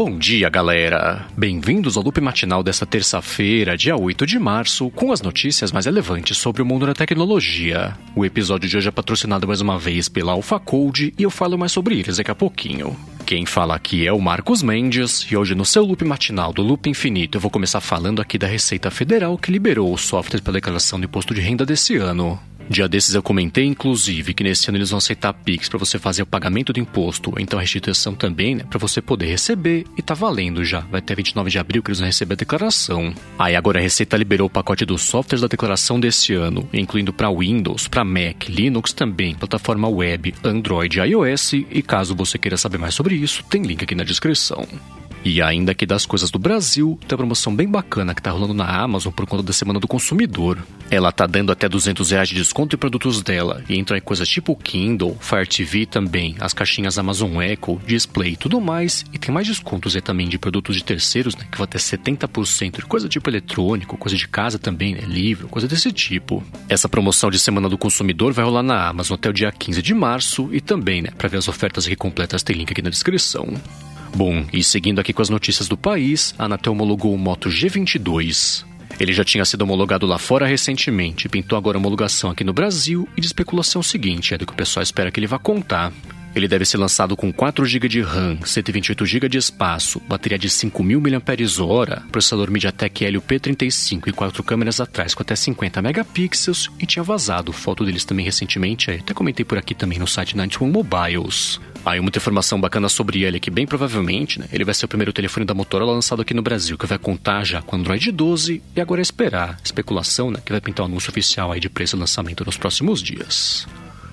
Bom dia, galera! Bem-vindos ao loop matinal desta terça-feira, dia 8 de março, com as notícias mais relevantes sobre o mundo da tecnologia. O episódio de hoje é patrocinado mais uma vez pela AlphaCode e eu falo mais sobre eles daqui a pouquinho. Quem fala aqui é o Marcos Mendes e hoje no seu loop matinal do Loop Infinito eu vou começar falando aqui da Receita Federal que liberou o software para declaração do imposto de renda desse ano. Dia desses eu comentei, inclusive, que nesse ano eles vão aceitar Pix para você fazer o pagamento do imposto, então a restituição também, né, para você poder receber e tá valendo já. Vai até 29 de abril que eles vão receber a declaração. Aí agora a Receita liberou o pacote dos softwares da declaração desse ano, incluindo para Windows, para Mac, Linux também, plataforma web, Android iOS, e caso você queira saber mais sobre isso, tem link aqui na descrição. E ainda que das coisas do Brasil, tem uma promoção bem bacana que tá rolando na Amazon por conta da Semana do Consumidor. Ela tá dando até 200 reais de desconto em produtos dela, e entram em coisas tipo Kindle, Fire TV também, as caixinhas Amazon Echo, display e tudo mais, e tem mais descontos aí também de produtos de terceiros, né, que vão até 70%, de coisa tipo eletrônico, coisa de casa também, né, livro, coisa desse tipo. Essa promoção de Semana do Consumidor vai rolar na Amazon até o dia 15 de março, e também, né, para ver as ofertas aqui completas tem link aqui na descrição. Bom, e seguindo aqui com as notícias do país, a Anatel homologou o Moto G22. Ele já tinha sido homologado lá fora recentemente, pintou agora homologação aqui no Brasil e de especulação seguinte, é do que o pessoal espera que ele vá contar. Ele deve ser lançado com 4 GB de RAM, 128 GB de espaço, bateria de 5.000 mAh, processador MediaTek Helio P35 e quatro câmeras atrás com até 50 megapixels e tinha vazado foto deles também recentemente, até comentei por aqui também no site 91 Mobiles. Aí muita informação bacana sobre ele, que bem provavelmente né, ele vai ser o primeiro telefone da Motorola lançado aqui no Brasil, que vai contar já com Android 12 e agora é esperar. Especulação, né, que vai pintar o um anúncio oficial aí de preço e lançamento nos próximos dias.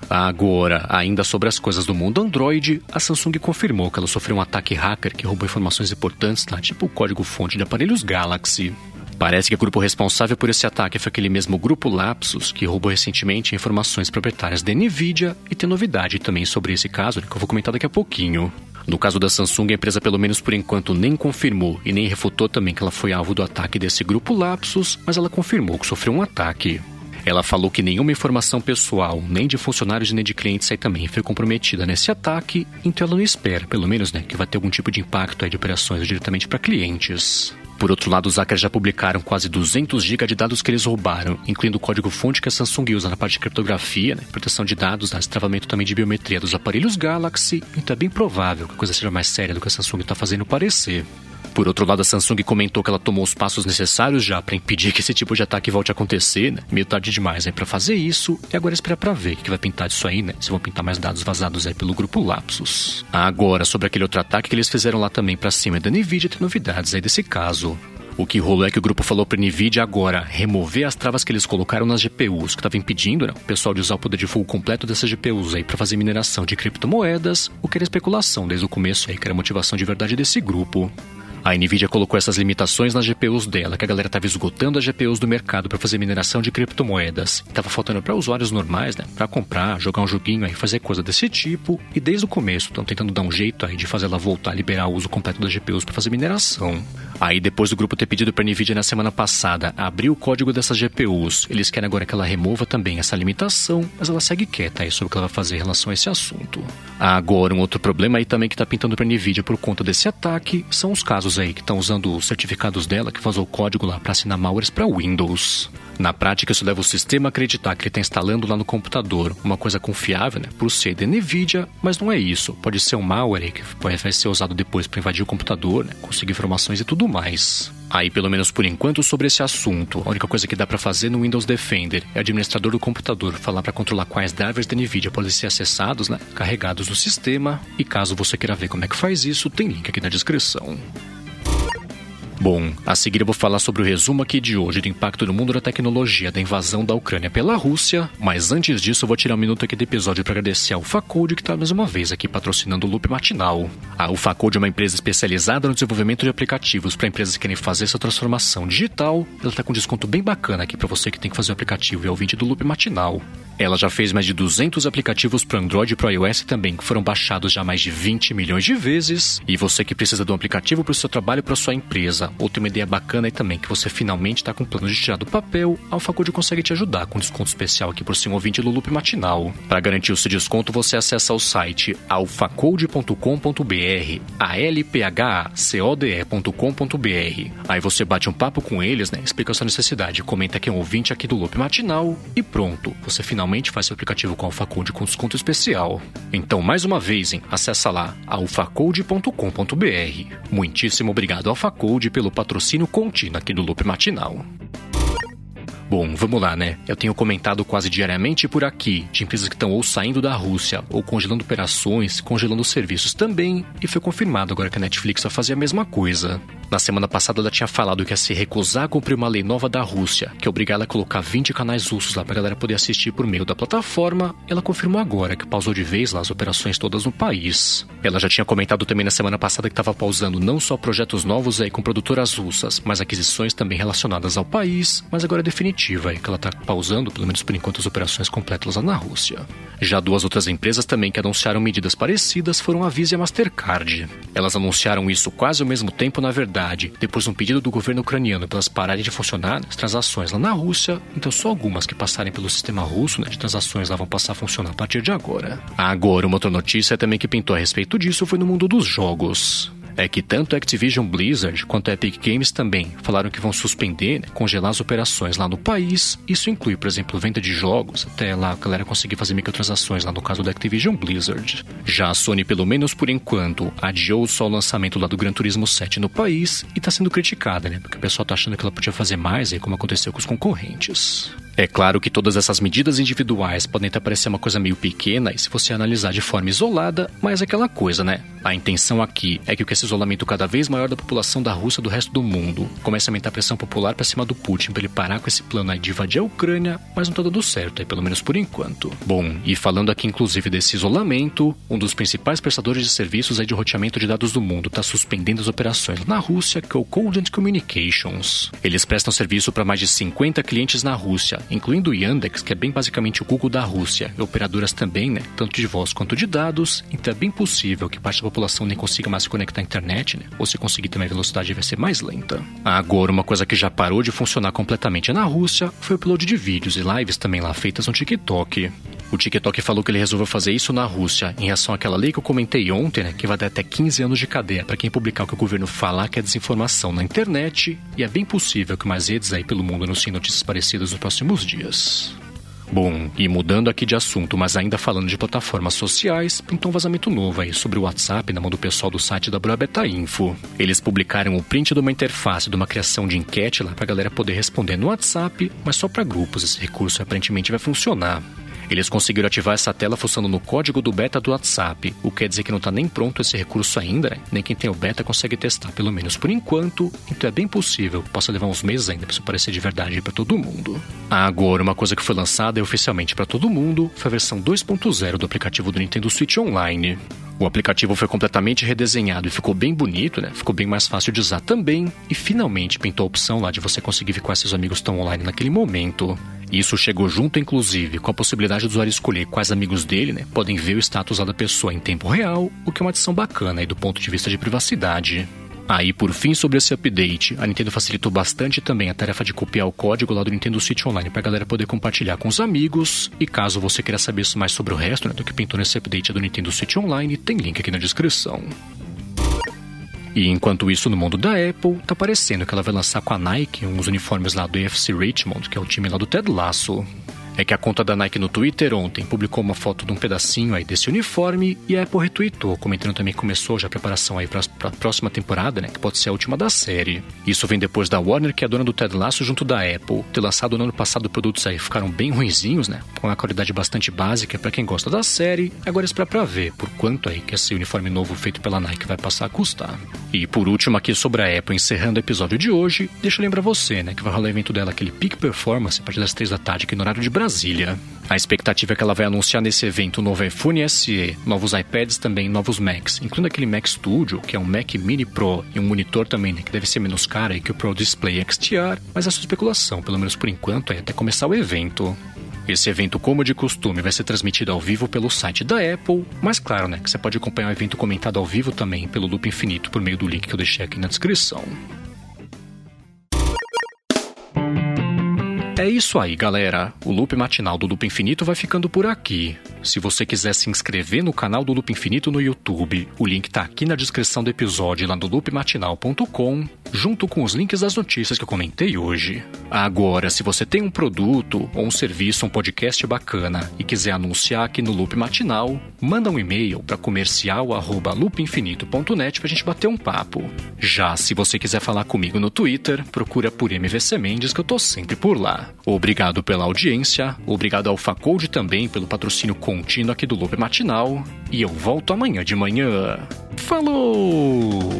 Agora, ainda sobre as coisas do mundo Android, a Samsung confirmou que ela sofreu um ataque hacker que roubou informações importantes lá, tipo o código-fonte de aparelhos Galaxy. Parece que o grupo responsável por esse ataque foi aquele mesmo grupo Lapsus, que roubou recentemente informações proprietárias da Nvidia, e tem novidade também sobre esse caso, que eu vou comentar daqui a pouquinho. No caso da Samsung, a empresa, pelo menos por enquanto, nem confirmou e nem refutou também que ela foi alvo do ataque desse grupo Lapsus, mas ela confirmou que sofreu um ataque. Ela falou que nenhuma informação pessoal, nem de funcionários nem de clientes aí também foi comprometida nesse ataque, então ela não espera, pelo menos, né, que vai ter algum tipo de impacto de operações diretamente para clientes. Por outro lado, os hackers já publicaram quase 200 GB de dados que eles roubaram, incluindo o código-fonte que a Samsung usa na parte de criptografia, né, proteção de dados, né, travamento também de biometria dos aparelhos Galaxy, então é bem provável que a coisa seja mais séria do que a Samsung está fazendo parecer. Por outro lado, a Samsung comentou que ela tomou os passos necessários já para impedir que esse tipo de ataque volte a acontecer, né? Meio tarde demais aí para fazer isso, e agora espera para ver o que vai pintar disso aí, né? Se vão pintar mais dados vazados aí pelo grupo Lapsus. Agora, sobre aquele outro ataque que eles fizeram lá também para cima da Nvidia, tem novidades aí desse caso. O que rolou é que o grupo falou para Nvidia agora remover as travas que eles colocaram nas GPUs, que estavam impedindo né, o pessoal de usar o poder de fogo completo dessas GPUs aí para fazer mineração de criptomoedas, o que era especulação desde o começo aí, que era a motivação de verdade desse grupo. A Nvidia colocou essas limitações nas GPUs dela, que a galera estava esgotando as GPUs do mercado para fazer mineração de criptomoedas. Tava faltando para usuários normais, né, para comprar, jogar um joguinho aí, fazer coisa desse tipo. E desde o começo estão tentando dar um jeito aí de fazer ela voltar a liberar o uso completo das GPUs para fazer mineração. Aí depois do grupo ter pedido para Nvidia na semana passada abrir o código dessas GPUs, eles querem agora que ela remova também essa limitação, mas ela segue quieta aí sobre o que ela vai fazer em relação a esse assunto. Agora um outro problema aí também que está pintando para Nvidia por conta desse ataque são os casos aí que estão usando os certificados dela que vazou o código lá para assinar malwares para Windows. Na prática, isso leva o sistema a acreditar que ele está instalando lá no computador uma coisa confiável, né, por ser da NVIDIA, mas não é isso. Pode ser um malware que vai ser usado depois para invadir o computador, né, conseguir informações e tudo mais. Aí, pelo menos por enquanto, sobre esse assunto, a única coisa que dá para fazer no Windows Defender é administrador do computador falar para controlar quais drivers da NVIDIA podem ser acessados, né, carregados no sistema, e caso você queira ver como é que faz isso, tem link aqui na descrição. Bom, a seguir eu vou falar sobre o resumo aqui de hoje do impacto no mundo da tecnologia da invasão da Ucrânia pela Rússia, mas antes disso eu vou tirar um minuto aqui do episódio para agradecer ao Facode que está mais uma vez aqui patrocinando o Loop Matinal. A Ufacode é uma empresa especializada no desenvolvimento de aplicativos para empresas que querem fazer essa transformação digital. Ela está com um desconto bem bacana aqui para você que tem que fazer o aplicativo e é ouvinte do Loop Matinal. Ela já fez mais de 200 aplicativos para Android e para iOS também, que foram baixados já mais de 20 milhões de vezes. E você que precisa de um aplicativo para o seu trabalho, para sua empresa, ou tem uma ideia bacana aí também que você finalmente está com plano de tirar do papel, a AlphaCode consegue te ajudar com desconto especial aqui por ser um ouvinte do Loop Matinal. Para garantir o seu desconto, você acessa o site alphacode.com.br, alphacode.com.br. Aí você bate um papo com eles, né? Explica a sua necessidade, comenta que é um ouvinte aqui do Loop Matinal e pronto, você finalmente faz seu aplicativo com AlphaCode com desconto especial. Então, mais uma vez, hein, acessa lá alphacode.com.br. Muitíssimo obrigado, AlphaCode, pelo patrocínio contínuo aqui do Loop Matinal. Bom, vamos lá, né? Eu tenho comentado quase diariamente por aqui de empresas que estão ou saindo da Rússia, ou congelando operações, congelando serviços também, e foi confirmado agora que a Netflix vai fazer a mesma coisa. Na semana passada ela tinha falado que ia se recusar a cumprir uma lei nova da Rússia, que obriga ela a colocar 20 canais russos lá pra galera poder assistir por meio da plataforma. Ela confirmou agora que pausou de vez lá as operações todas no país. Ela já tinha comentado também na semana passada que estava pausando não só projetos novos aí com produtoras russas, mas aquisições também relacionadas ao país, mas agora é definitivo aí que ela está pausando, pelo menos por enquanto, as operações completas lá na Rússia. Já duas outras empresas também que anunciaram medidas parecidas foram a Visa e a Mastercard. Elas anunciaram isso quase ao mesmo tempo, na verdade verdade, depois de um pedido do governo ucraniano para elas pararem de funcionar, as transações lá na Rússia, então só algumas que passarem pelo sistema russo né, de transações lá vão passar a funcionar a partir de agora. Agora, uma outra notícia também que pintou a respeito disso foi no mundo dos jogos é que tanto a Activision Blizzard quanto a Epic Games também falaram que vão suspender, né, congelar as operações lá no país. Isso inclui, por exemplo, venda de jogos, até lá a galera conseguir fazer microtransações lá no caso da Activision Blizzard. Já a Sony, pelo menos por enquanto, adiou só o lançamento lá do Gran Turismo 7 no país e está sendo criticada, né? Porque o pessoal tá achando que ela podia fazer mais aí, como aconteceu com os concorrentes. É claro que todas essas medidas individuais podem até parecer uma coisa meio pequena e se você analisar de forma isolada, mas é aquela coisa, né? A intenção aqui é que com esse isolamento cada vez maior da população da Rússia do resto do mundo comece a aumentar a pressão popular para cima do Putin para ele parar com esse plano aí de invadir a Ucrânia, mas não tá dando certo aí, pelo menos por enquanto. Bom, e falando aqui inclusive desse isolamento, um dos principais prestadores de serviços aí de roteamento de dados do mundo está suspendendo as operações na Rússia, que é o Cogent Communications. Eles prestam serviço para mais de 50 clientes na Rússia incluindo o Yandex, que é bem basicamente o Google da Rússia, e operadoras também, né, tanto de voz quanto de dados, então é bem possível que parte da população nem consiga mais se conectar à internet, né, ou se conseguir também a velocidade vai ser mais lenta. Agora, uma coisa que já parou de funcionar completamente na Rússia foi o upload de vídeos e lives também lá feitas no TikTok. O TikTok falou que ele resolveu fazer isso na Rússia, em reação àquela lei que eu comentei ontem, né, que vai dar até 15 anos de cadeia para quem publicar o que o governo falar que é desinformação na internet, e é bem possível que mais redes aí pelo mundo anunciem notícias parecidas nos próximos dias. Bom, e mudando aqui de assunto, mas ainda falando de plataformas sociais, pintou um vazamento novo aí sobre o WhatsApp na mão do pessoal do site da Beta Info. Eles publicaram o print de uma interface de uma criação de enquete lá pra galera poder responder no WhatsApp, mas só para grupos. Esse recurso aparentemente vai funcionar. Eles conseguiram ativar essa tela funcionando no código do beta do WhatsApp, o que quer dizer que não está nem pronto esse recurso ainda, né? nem quem tem o beta consegue testar, pelo menos por enquanto, então é bem possível possa levar uns meses ainda para isso parecer de verdade para todo mundo. Agora, uma coisa que foi lançada oficialmente para todo mundo foi a versão 2.0 do aplicativo do Nintendo Switch Online. O aplicativo foi completamente redesenhado e ficou bem bonito, né? Ficou bem mais fácil de usar também. E finalmente pintou a opção lá de você conseguir ver quais seus amigos estão online naquele momento. Isso chegou junto, inclusive, com a possibilidade do usuário escolher quais amigos dele né, podem ver o status da pessoa em tempo real, o que é uma adição bacana aí do ponto de vista de privacidade. Aí, por fim, sobre esse update, a Nintendo facilitou bastante também a tarefa de copiar o código lá do Nintendo Switch Online para a galera poder compartilhar com os amigos. E caso você queira saber mais sobre o resto né, do que pintou nesse update do Nintendo Switch Online, tem link aqui na descrição. E enquanto isso, no mundo da Apple, tá parecendo que ela vai lançar com a Nike uns uniformes lá do UFC Richmond, que é o time lá do Ted Lasso é que a conta da Nike no Twitter ontem publicou uma foto de um pedacinho aí desse uniforme e a Apple retweetou, comentando também que começou já a preparação aí para a próxima temporada, né, que pode ser a última da série. Isso vem depois da Warner, que é a dona do Ted Lasso, junto da Apple, ter lançado no ano passado produtos aí ficaram bem ruinzinhos, né, com uma qualidade bastante básica para quem gosta da série. Agora espera para ver por quanto aí que esse uniforme novo feito pela Nike vai passar a custar. E por último aqui sobre a Apple, encerrando o episódio de hoje, deixa eu lembrar você, né, que vai rolar o evento dela, aquele Peak Performance, a partir das três da tarde aqui no horário de Brasil Brasília. A expectativa é que ela vai anunciar nesse evento um novo iPhone SE, novos iPads também, novos Macs, incluindo aquele Mac Studio, que é um Mac Mini Pro, e um monitor também, né, que deve ser menos caro que o Pro Display XDR, mas é sua especulação, pelo menos por enquanto, é até começar o evento. Esse evento, como de costume, vai ser transmitido ao vivo pelo site da Apple, mas claro, né, que você pode acompanhar o evento comentado ao vivo também pelo Loop Infinito por meio do link que eu deixei aqui na descrição. É isso aí, galera. O loop matinal do Loop Infinito vai ficando por aqui. Se você quiser se inscrever no canal do Loop Infinito no YouTube, o link tá aqui na descrição do episódio lá no loopmatinal.com, junto com os links das notícias que eu comentei hoje. Agora, se você tem um produto ou um serviço, um podcast bacana e quiser anunciar aqui no Loop Matinal, manda um e-mail para comercial@loopinfinito.net pra gente bater um papo. Já se você quiser falar comigo no Twitter, procura por MVC Mendes que eu tô sempre por lá. Obrigado pela audiência, obrigado ao Facode também pelo patrocínio contínuo aqui do Loop Matinal, e eu volto amanhã de manhã. Falou!